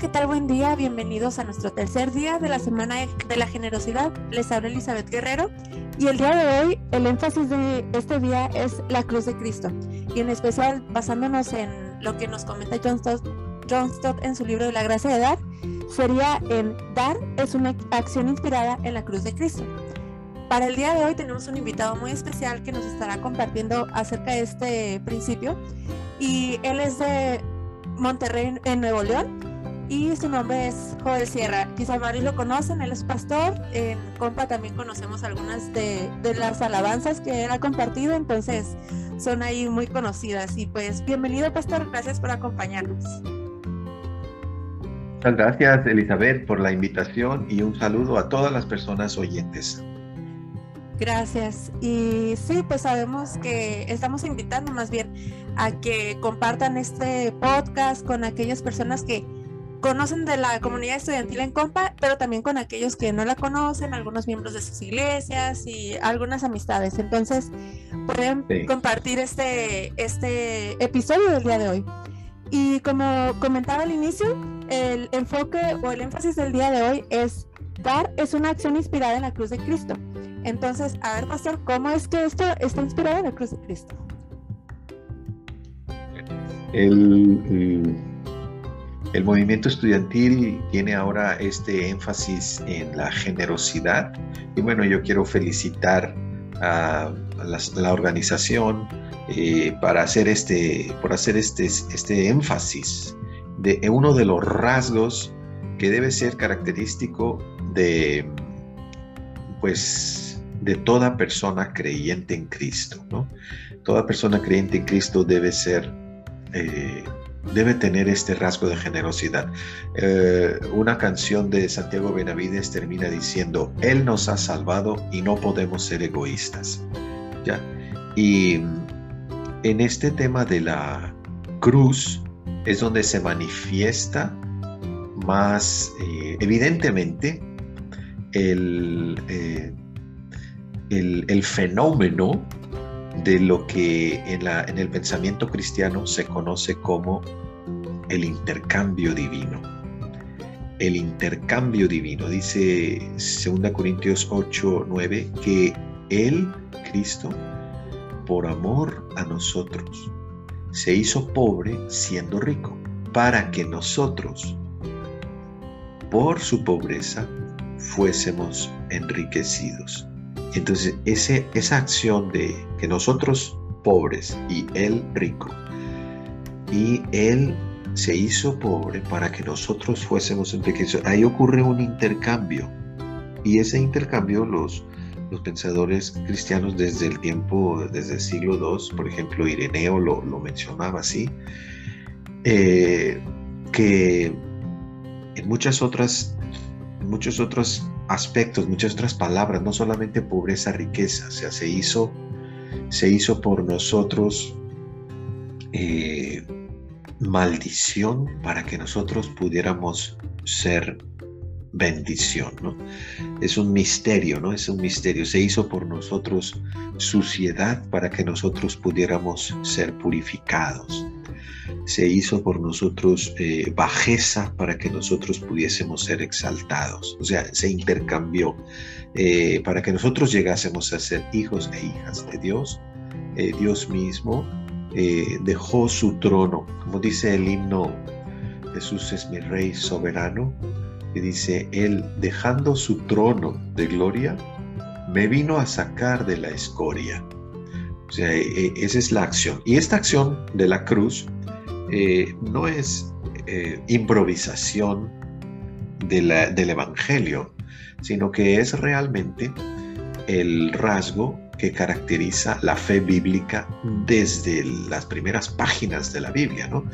¿qué tal? Buen día, bienvenidos a nuestro tercer día de la Semana de la Generosidad. Les habla Elizabeth Guerrero y el día de hoy el énfasis de este día es la cruz de Cristo y en especial basándonos en lo que nos comenta John Stott, John Stott en su libro de la gracia de dar, sería en dar es una acción inspirada en la cruz de Cristo. Para el día de hoy tenemos un invitado muy especial que nos estará compartiendo acerca de este principio y él es de Monterrey en Nuevo León y su nombre es Joel Sierra. Quizá varios lo conocen, él es pastor. En Compa también conocemos algunas de, de, las alabanzas que él ha compartido, entonces son ahí muy conocidas. Y pues bienvenido, pastor, gracias por acompañarnos. Muchas gracias, Elizabeth, por la invitación y un saludo a todas las personas oyentes. Gracias. Y sí, pues sabemos que estamos invitando más bien a que compartan este podcast con aquellas personas que conocen de la comunidad estudiantil en Compa, pero también con aquellos que no la conocen, algunos miembros de sus iglesias y algunas amistades. Entonces, pueden compartir este, este episodio del día de hoy. Y como comentaba al inicio, el enfoque o el énfasis del día de hoy es dar es una acción inspirada en la cruz de Cristo. Entonces, a ver, Pastor, ¿cómo es que esto está inspirado en la cruz de Cristo? el el movimiento estudiantil tiene ahora este énfasis en la generosidad y bueno, yo quiero felicitar a la, organización eh, para hacer este, por hacer este, este énfasis de uno de los rasgos que debe ser característico de, pues, de toda persona creyente en Cristo, ¿no? Toda persona creyente en Cristo debe ser eh, debe tener este rasgo de generosidad. Eh, una canción de Santiago Benavides termina diciendo, Él nos ha salvado y no podemos ser egoístas. ¿Ya? Y en este tema de la cruz es donde se manifiesta más eh, evidentemente eh, el, el fenómeno de lo que en, la, en el pensamiento cristiano se conoce como el intercambio divino. El intercambio divino, dice 2 Corintios 8, 9, que Él, Cristo, por amor a nosotros, se hizo pobre siendo rico, para que nosotros, por su pobreza, fuésemos enriquecidos. Entonces, ese, esa acción de que nosotros pobres y Él rico, y Él se hizo pobre para que nosotros fuésemos enriquecidos, ahí ocurre un intercambio. Y ese intercambio los, los pensadores cristianos desde el tiempo, desde el siglo II, por ejemplo, Ireneo lo, lo mencionaba así, eh, que en muchas otras, en muchos otros aspectos, muchas otras palabras, no solamente pobreza, riqueza, o sea, se hizo, se hizo por nosotros eh, maldición para que nosotros pudiéramos ser bendición, ¿no? Es un misterio, ¿no? Es un misterio. Se hizo por nosotros suciedad para que nosotros pudiéramos ser purificados se hizo por nosotros eh, bajeza para que nosotros pudiésemos ser exaltados. O sea, se intercambió eh, para que nosotros llegásemos a ser hijos e hijas de Dios. Eh, Dios mismo dejó su trono, como dice el himno, Jesús es mi rey soberano, y dice, Él dejando su trono de gloria, me vino a sacar de la escoria. O sea, esa es la acción. Y esta acción de la cruz eh, no es eh, improvisación del Evangelio, sino que es realmente el rasgo que caracteriza la fe bíblica desde las primeras páginas de la Biblia. ¿no?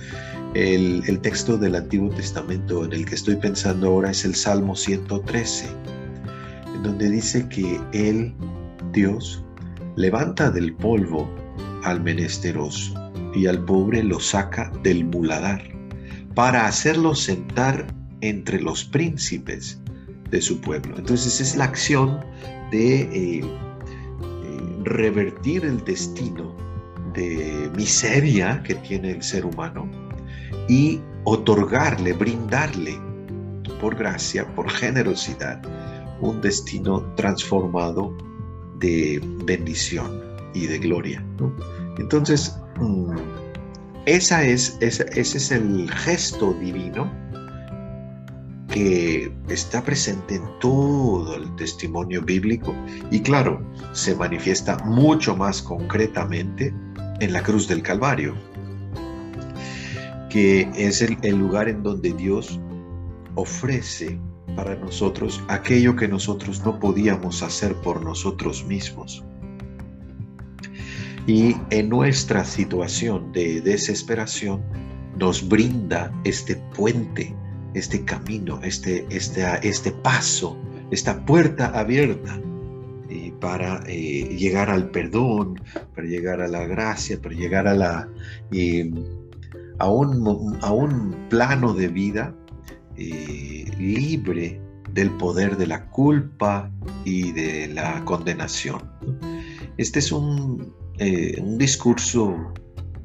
El, el, texto del Antiguo Testamento en el que estoy pensando ahora es el Salmo 113, en donde dice que Él, Dios, levanta del polvo al menesteroso y al pobre lo saca del muladar, para hacerlo sentar entre los príncipes de su pueblo. Entonces es la acción de eh, eh, revertir el destino de miseria que tiene el ser humano y otorgarle, brindarle por gracia, por generosidad, un destino transformado de bendición y de gloria. Entonces, esa es, ese es el gesto divino que está presente en todo el testimonio bíblico y claro, se manifiesta mucho más concretamente en la cruz del Calvario, que es el lugar en donde Dios ofrece para nosotros aquello que nosotros no podíamos hacer por nosotros mismos. Y en nuestra situación de desesperación nos brinda este puente, este camino, este, este, este paso, esta puerta abierta eh, para eh, llegar al perdón, para llegar a la gracia, para llegar a, la, eh, a, un, a un plano de vida eh, libre del poder de la culpa y de la condenación. Este es un, eh, un discurso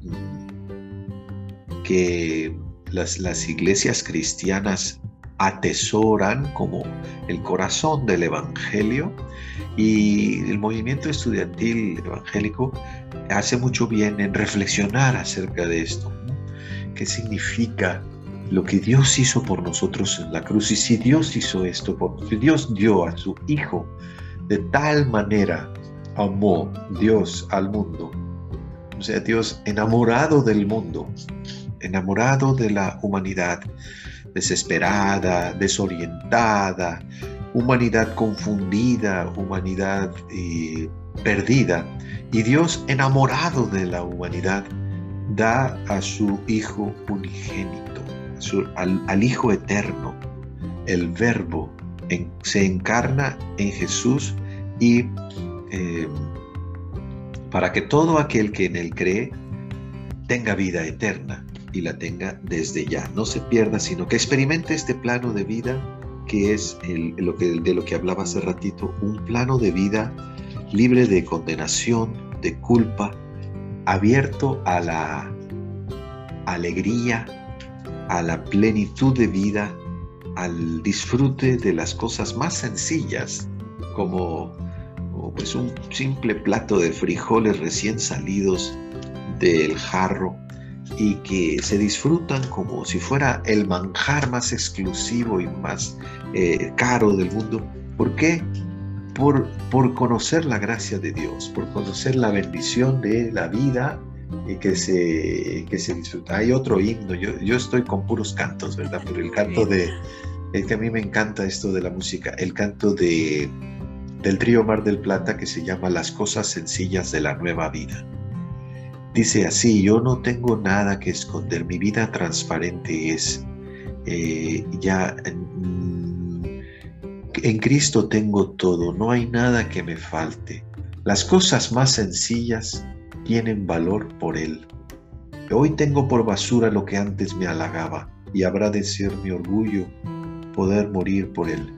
mm, que las, las iglesias cristianas atesoran como el corazón del Evangelio y el movimiento estudiantil evangélico hace mucho bien en reflexionar acerca de esto. ¿Qué significa lo que Dios hizo por nosotros en la cruz. Y si Dios hizo esto por nosotros, Dios dio a su Hijo, de tal manera amó Dios al mundo. O sea, Dios enamorado del mundo, enamorado de la humanidad, desesperada, desorientada, humanidad confundida, humanidad eh, perdida. Y Dios enamorado de la humanidad da a su Hijo unigénito al, Hijo Eterno. El Verbo se encarna en Jesús y em, para que todo aquel que en Él cree tenga vida eterna y la tenga desde ya. No se pierda, sino que experimente este plano de vida que es lo que, de lo que hablaba hace ratito, un plano de vida libre de condenación, de culpa, abierto a la alegría, a la plenitud de vida, al disfrute de las cosas más sencillas, como, pues un simple plato de frijoles recién salidos del jarro y que se disfrutan como si fuera el manjar más exclusivo y más eh, caro del mundo. ¿Por qué? Por, por conocer la gracia de Dios, por conocer la bendición de la vida y que se, que se disfruta. Hay otro himno, yo, yo estoy con puros cantos, ¿verdad? Pero el canto de, es que a mí me encanta esto de la música, el canto de, del trío Mar del Plata que se llama Las cosas sencillas de la nueva vida. Dice así, yo no tengo nada que esconder, mi vida transparente es, eh, ya mm, en Cristo tengo todo, no hay nada que me falte. Las cosas más sencillas tienen valor por Él. Hoy tengo por basura lo que antes me halagaba y habrá de ser mi orgullo poder morir por Él.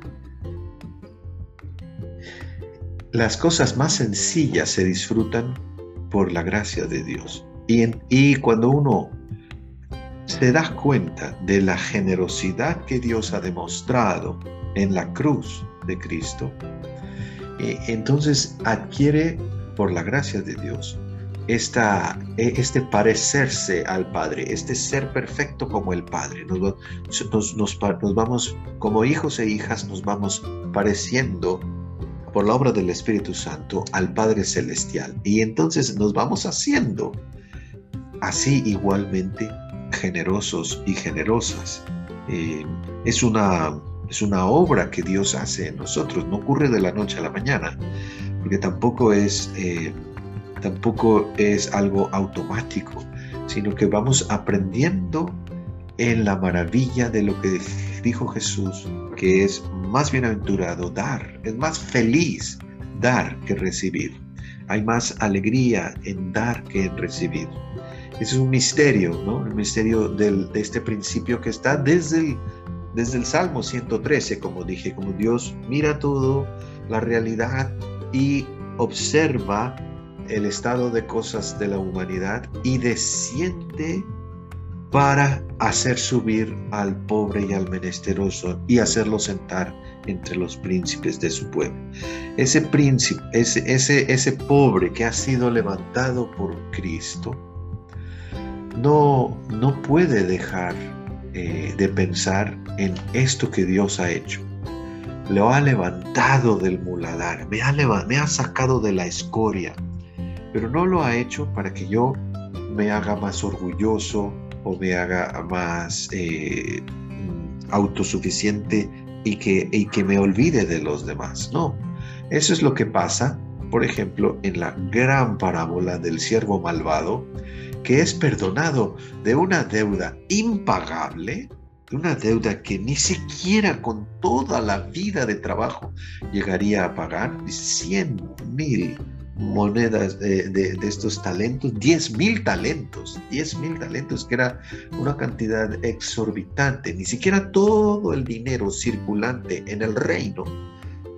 Las cosas más sencillas se disfrutan por la gracia de Dios. Y, cuando uno se da cuenta de la generosidad que Dios ha demostrado en la cruz de Cristo, eh, entonces adquiere por la gracia de Dios esta, e, este parecerse al Padre, este ser perfecto como el Padre. Nos, nos, vamos, como hijos e hijas, nos vamos pareciendo por la obra del Espíritu Santo al Padre Celestial. Y entonces nos vamos haciendo así igualmente generosos y generosas. Eh, es, una, es una obra que Dios hace en nosotros, no ocurre de la noche a la mañana, porque tampoco es... Eh, tampoco es algo automático, sino que vamos aprendiendo en la maravilla de lo que dijo Jesús, que es más bienaventurado dar, es más feliz dar que recibir. Hay más alegría en dar que en recibir. Es un misterio, ¿no? El misterio de este principio que está desde el, desde el Salmo 113, como dije, como Dios mira todo, la realidad y observa el estado de cosas de la humanidad y desciende para hacer subir al pobre y al menesteroso y hacerlo sentar entre los príncipes de su pueblo. Ese príncipe, ese, ese, ese pobre que ha sido levantado por Cristo, no, no puede dejar eh, de pensar en esto que Dios ha hecho. Lo ha levantado del muladar, me ha, me ha sacado de la escoria, pero no lo ha hecho para que yo me haga más orgulloso o me haga más eh, autosuficiente y que, y que me olvide de los demás. No, eso es lo que pasa, por ejemplo, en la gran parábola del siervo malvado, que es perdonado de una deuda impagable, de una deuda que ni siquiera con toda la vida de trabajo llegaría a pagar, 100 mil monedas de, estos talentos, 10 mil talentos, 10 mil talentos, que era una cantidad exorbitante, ni siquiera todo el dinero circulante en el reino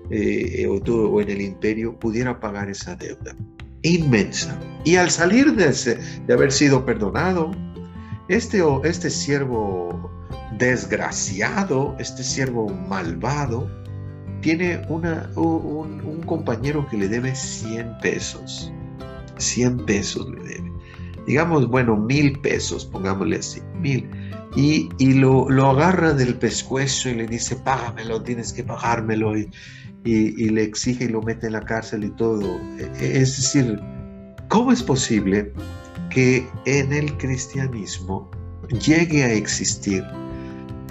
eh, o, o, en el imperio pudiera pagar esa deuda inmensa. Y al salir de, de haber sido perdonado, este, este siervo desgraciado, este siervo malvado, tiene una, un, compañero que le debe 100 pesos. 100 pesos le debe. Digamos, bueno, mil pesos, pongámosle así, mil. Y, lo, lo, agarra del pescuezo y le dice, págamelo, tienes que pagármelo. Y, y, le exige y lo mete en la cárcel y todo. E, es decir, ¿cómo es posible que en el cristianismo llegue a existir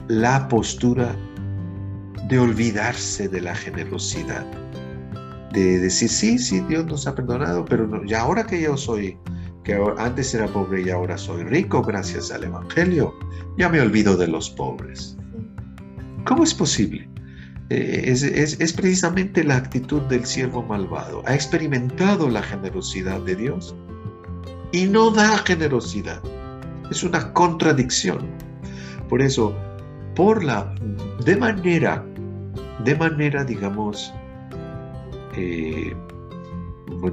la postura de olvidarse de la generosidad, de decir, sí, sí, Dios nos ha perdonado, pero ya ahora que yo soy, que antes era pobre y ahora soy rico gracias al Evangelio, ya me olvido de los pobres. ¿Cómo es posible? Eh, es, es, precisamente la actitud del siervo malvado. Ha experimentado la generosidad de Dios y no da generosidad. Es una contradicción. Por eso, por la, de manera de manera, digamos, eh,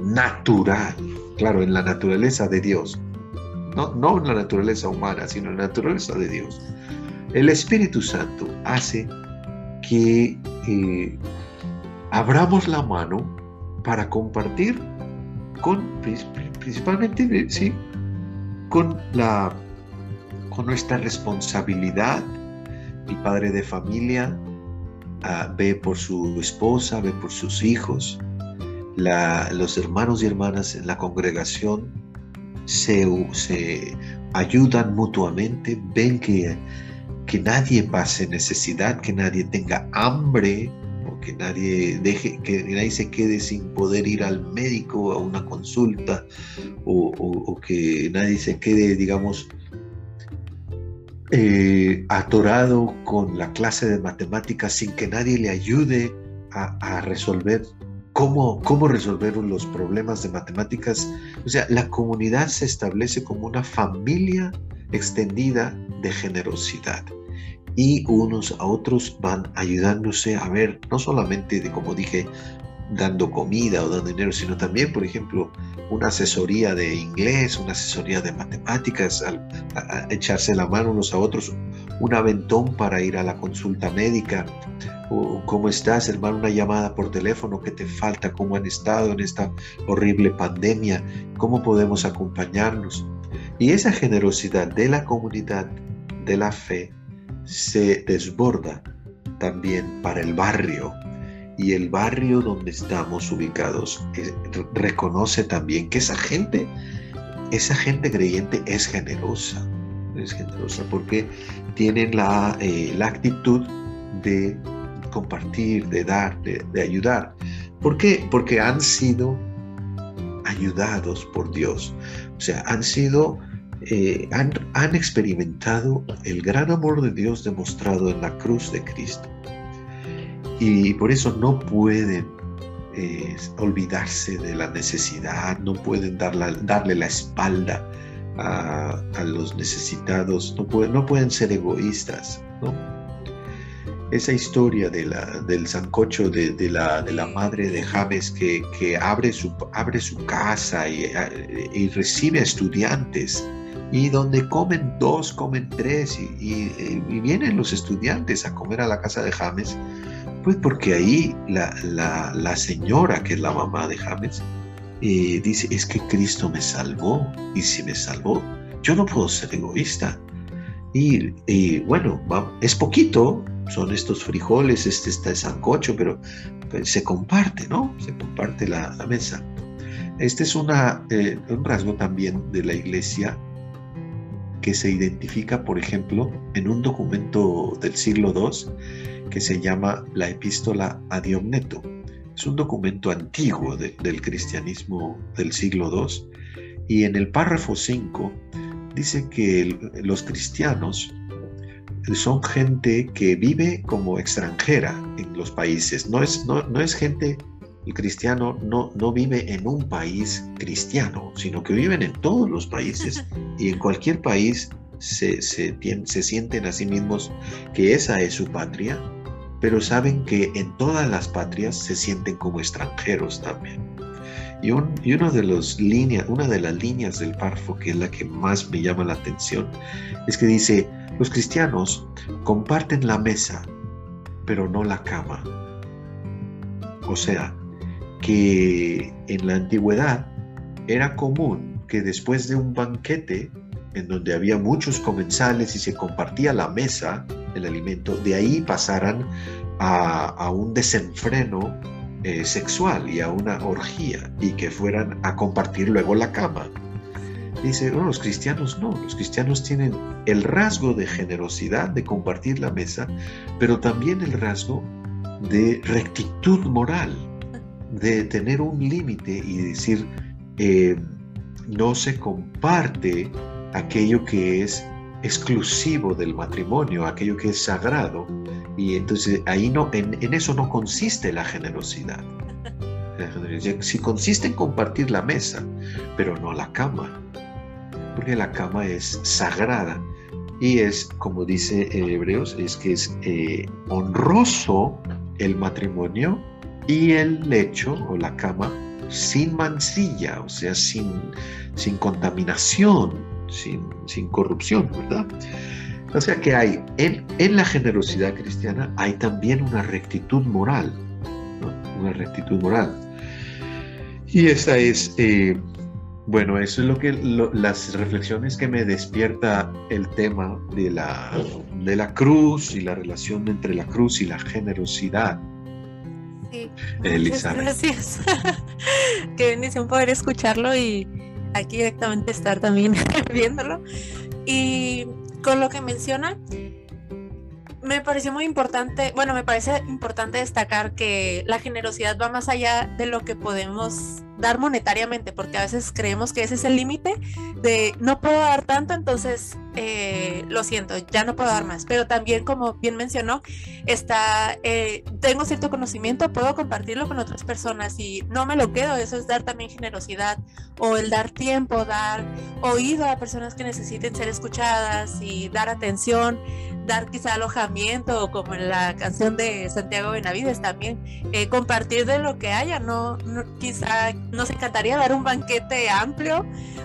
natural, claro, en la naturaleza de Dios, no, no en la naturaleza humana, sino en la naturaleza de Dios. El Espíritu Santo hace que eh, abramos la mano para compartir con, principalmente, sí, con, la, con nuestra responsabilidad, y padre de familia, ve por su esposa, ve por sus hijos. los hermanos y hermanas en la congregación se, se ayudan mutuamente, ven que, que nadie pase necesidad, que nadie tenga hambre, que nadie deje, que nadie se quede sin poder ir al médico a una consulta, o que nadie se quede, digamos, eh, atorado con la clase de matemáticas sin que nadie le ayude a, resolver cómo, cómo resolver los problemas de matemáticas. O sea, la comunidad se establece como una familia extendida de generosidad y unos a otros van ayudándose a ver, no solamente de, como dije, dando comida o dando dinero, sino también, por ejemplo, una asesoría de inglés, una asesoría de matemáticas, a, echarse la mano unos a otros, un aventón para ir a la consulta médica. O, ¿Cómo estás, hermano? Una llamada por teléfono, ¿qué te falta? ¿Cómo han estado en esta horrible pandemia? ¿Cómo podemos acompañarnos? Y esa generosidad de la comunidad de la fe se desborda también para el barrio, y el barrio donde estamos ubicados eh, reconoce también que esa gente, esa gente creyente es generosa, es generosa porque tienen la, eh, la actitud de compartir, de dar, de, ayudar. ¿Por qué? Porque han sido ayudados por Dios. O sea, han sido, eh, han, han experimentado el gran amor de Dios demostrado en la cruz de Cristo y por eso no pueden eh, olvidarse de la necesidad, no pueden darle la espalda a, los necesitados, no pueden, no pueden ser egoístas. Esa historia de la, del sancocho de, la, de la madre de James que, que abre, su, abre su casa y, y recibe estudiantes y donde comen dos, comen tres, y, vienen los estudiantes a comer a la casa de James, pues porque ahí la, señora, que es la mamá de James, eh, dice, es que Cristo me salvó, y si me salvó, yo no puedo ser egoísta. Y, bueno, es poquito, son estos frijoles, este está el sancocho, pero pues, se comparte, ¿no? Se comparte la, mesa. Este es una, eh, un rasgo también de la iglesia que se identifica, por ejemplo, en un documento del siglo II que se llama la Epístola a Diogneto. Es un documento antiguo del cristianismo del siglo II y en el párrafo 5 dice que los cristianos son gente que vive como extranjera en los países, no es, no, no es gente el cristiano no, no vive en un país cristiano, sino que viven en todos los países y en cualquier país se, se, se, sienten a sí mismos que esa es su patria, pero saben que en todas las patrias se sienten como extranjeros también. Y, un, y uno de los líneas, una de las líneas del párrafo que es la que más me llama la atención es que dice, los cristianos comparten la mesa, pero no la cama. O sea, que en la antigüedad era común que después de un banquete en donde había muchos comensales y se compartía la mesa, el alimento, de ahí pasaran a, un desenfreno eh, sexual y a una orgía y que fueran a compartir luego la cama. Dice, los cristianos no, los cristianos tienen el rasgo de generosidad, de compartir la mesa, pero también el rasgo de rectitud moral, de tener un límite y decir, eh, no se comparte aquello que es exclusivo del matrimonio, aquello que es sagrado. Y entonces ahí no, en, eso no consiste la generosidad. Si consiste en compartir la mesa, pero no la cama, porque la cama es sagrada y es, como dice Hebreos, es que es eh, honroso el matrimonio y el lecho o la cama sin mancilla, o sea, sin, sin contaminación, sin, sin, corrupción, ¿verdad? O sea que hay, en, en, la generosidad cristiana hay también una rectitud moral, una rectitud moral. Y esa es, eh, bueno, eso es lo que las reflexiones que me despierta el tema de la, de la cruz y la relación entre la cruz y la generosidad. Elizabeth. Gracias. Qué bendición poder escucharlo y aquí directamente estar también viéndolo. Y con lo que menciona, me pareció muy importante, bueno, me parece importante destacar que la generosidad va más allá de lo que podemos dar monetariamente, porque a veces creemos que ese es el límite de no puedo dar tanto, entonces eh, lo siento, ya no puedo dar más. Pero también, como bien mencionó, está, eh, tengo cierto conocimiento, puedo compartirlo con otras personas y no me lo quedo. Eso es dar también generosidad o el dar tiempo, dar oído a personas que necesiten ser escuchadas y dar atención, dar quizá alojamiento, como en la canción de Santiago Benavides también, eh, compartir de lo que haya, no, no quizá nos encantaría dar un banquete amplio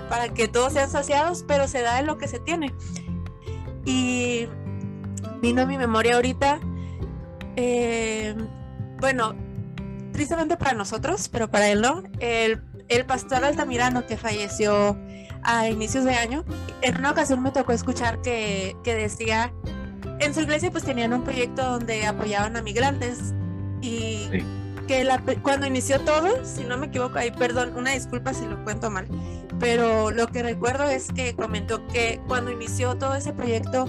para que todos sean saciados, pero se da de lo que se tiene. Y vino a mi memoria ahorita, eh, bueno, tristemente para nosotros, pero para él no, el, el pastor Altamirano que falleció a inicios de año, en una ocasión me tocó escuchar que, que decía, en su iglesia pues tenían un proyecto donde apoyaban a migrantes y que cuando inició todo, si no me equivoco, ahí perdón, una disculpa si lo cuento mal, pero lo que recuerdo es que comentó que cuando inició todo ese proyecto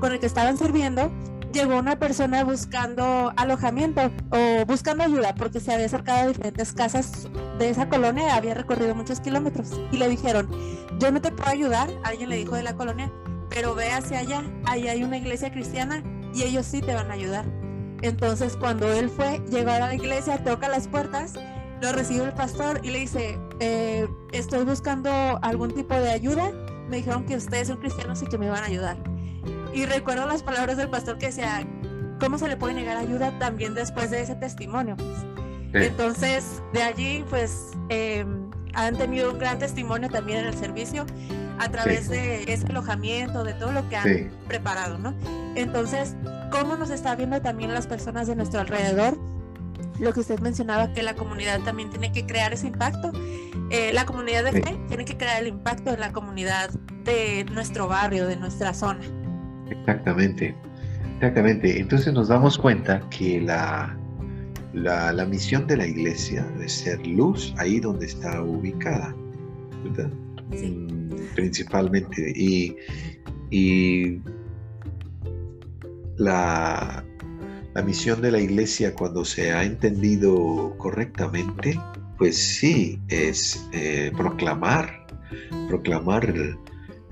con el que estaban sirviendo, llegó una persona buscando alojamiento o buscando ayuda porque se había acercado a diferentes casas de esa colonia, había recorrido muchos kilómetros y le dijeron, yo no te puedo ayudar, alguien le dijo de la colonia, pero ve hacia allá, ahí hay una iglesia cristiana y ellos sí te van a ayudar. Entonces cuando él fue, llegó a la iglesia, toca las puertas, lo recibe el pastor y le dice, eh, estoy buscando algún tipo de ayuda. Me dijeron que ustedes son cristianos y que me van a ayudar. Y recuerdo las palabras del pastor que decía, ¿cómo se le puede negar ayuda también después de ese testimonio? Entonces, de allí, pues, em, han tenido un gran testimonio también en el servicio a través de ese alojamiento, de todo lo que han preparado, ¿no? Entonces, ¿cómo nos está viendo también las personas de nuestro alrededor? Lo que usted mencionaba, que la comunidad también tiene que crear ese impacto. Eh, la comunidad de fe tiene que crear el impacto en la comunidad de nuestro barrio, de nuestra zona. Exactamente, exactamente. Entonces nos damos cuenta que la, la, misión de la iglesia de ser luz ahí donde está ubicada, ¿verdad? Mm, principalmente. Y, y la, la misión de la iglesia cuando se ha entendido correctamente, pues sí, es eh, proclamar, proclamar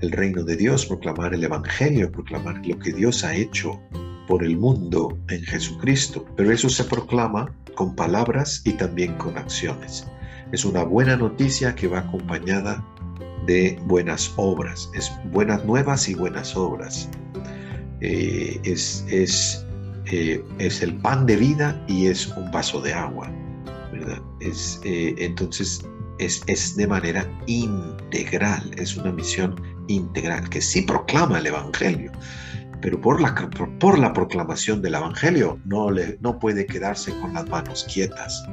el reino de Dios, proclamar el Evangelio, proclamar lo que Dios ha hecho por el mundo en Jesucristo, pero eso se proclama con palabras y también con acciones. Es una buena noticia que va acompañada de buenas obras, es buenas nuevas y buenas obras. Eh, es, es, eh, es, el pan de vida y es un vaso de agua, ¿verdad? Es, eh, entonces es, es de manera integral, es una misión integral que sí proclama el Evangelio, pero por la, por la proclamación del Evangelio no, le, no puede quedarse con las manos quietas.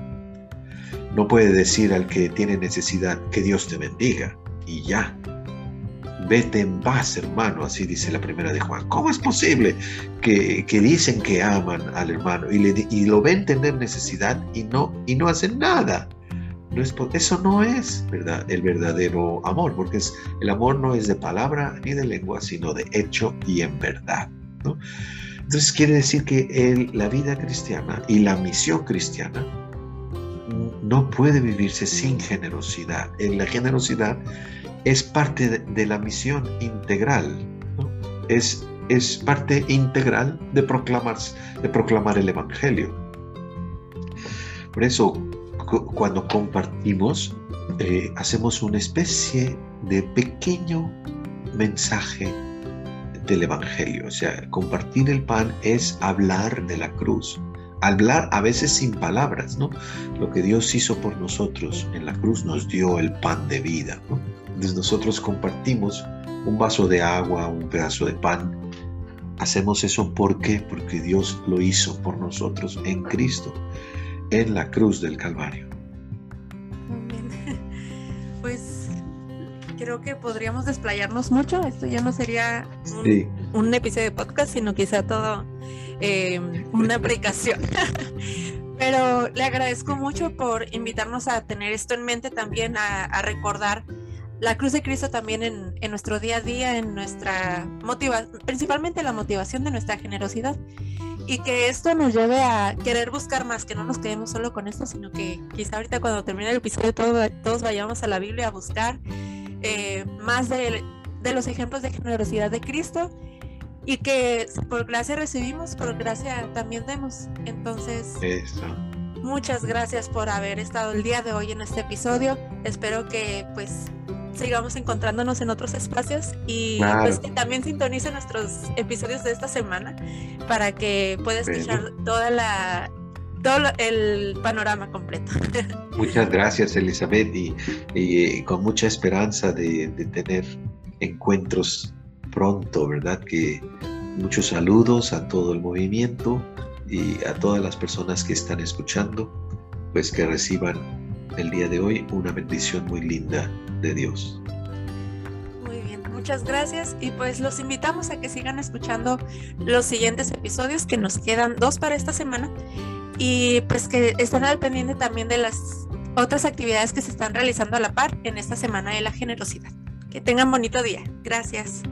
No puede decir al que tiene necesidad que Dios te bendiga y ya. Vete en paz, hermano, así dice la primera de Juan. ¿Cómo es posible que, que dicen que aman al hermano y, le, y lo ven tener necesidad y no, y no hacen nada? eso no es ¿verdad? el verdadero amor, porque es, el amor no es de palabra ni de lengua, sino de hecho y en verdad. Entonces quiere decir que la vida cristiana y la misión cristiana no puede vivirse sin generosidad. la generosidad es parte de, la misión integral, es, es parte integral de proclamar, de proclamar el Evangelio. Por eso cuando compartimos, eh, hacemos una especie de pequeño mensaje del Evangelio. O sea, compartir el pan es hablar de la cruz. Hablar a veces sin palabras, ¿no? Lo que Dios hizo por nosotros en la cruz nos dio el pan de vida, ¿no? Entonces nosotros compartimos un vaso de agua, un pedazo de pan. Hacemos eso ¿por qué? Porque Dios lo hizo por nosotros en Cristo en la cruz del Calvario. Pues creo que podríamos desplayarnos mucho. Esto ya no sería un, episodio de podcast, sino quizá todo eh, una aplicación. Pero le agradezco mucho por invitarnos a tener esto en mente también, a, recordar la cruz de Cristo también en, en, nuestro día a día, en nuestra motivación, principalmente la motivación de nuestra generosidad y que esto nos lleve a querer buscar más, que no nos quedemos solo con esto, sino que quizá ahorita cuando termine el episodio todos vayamos a la Biblia a buscar eh, más de, los ejemplos de generosidad de Cristo y que por gracia recibimos, por gracia también demos. Entonces, muchas gracias por haber estado el día de hoy en este episodio. Espero que pues sigamos encontrándonos en otros espacios y pues que también sintonice nuestros episodios de esta semana para que pueda escuchar toda la todo el panorama completo. Muchas gracias Elizabeth y, eh, con mucha esperanza de, de, tener encuentros pronto, ¿verdad? Que muchos saludos a todo el movimiento y a todas las personas que están escuchando, pues que reciban el día de hoy una bendición muy linda de Dios. Muy bien, muchas gracias y pues los invitamos a que sigan escuchando los siguientes episodios que nos quedan dos para esta semana y pues que estén al pendiente también de las otras actividades que se están realizando a la par en esta semana de la generosidad. Que tengan bonito día. Gracias.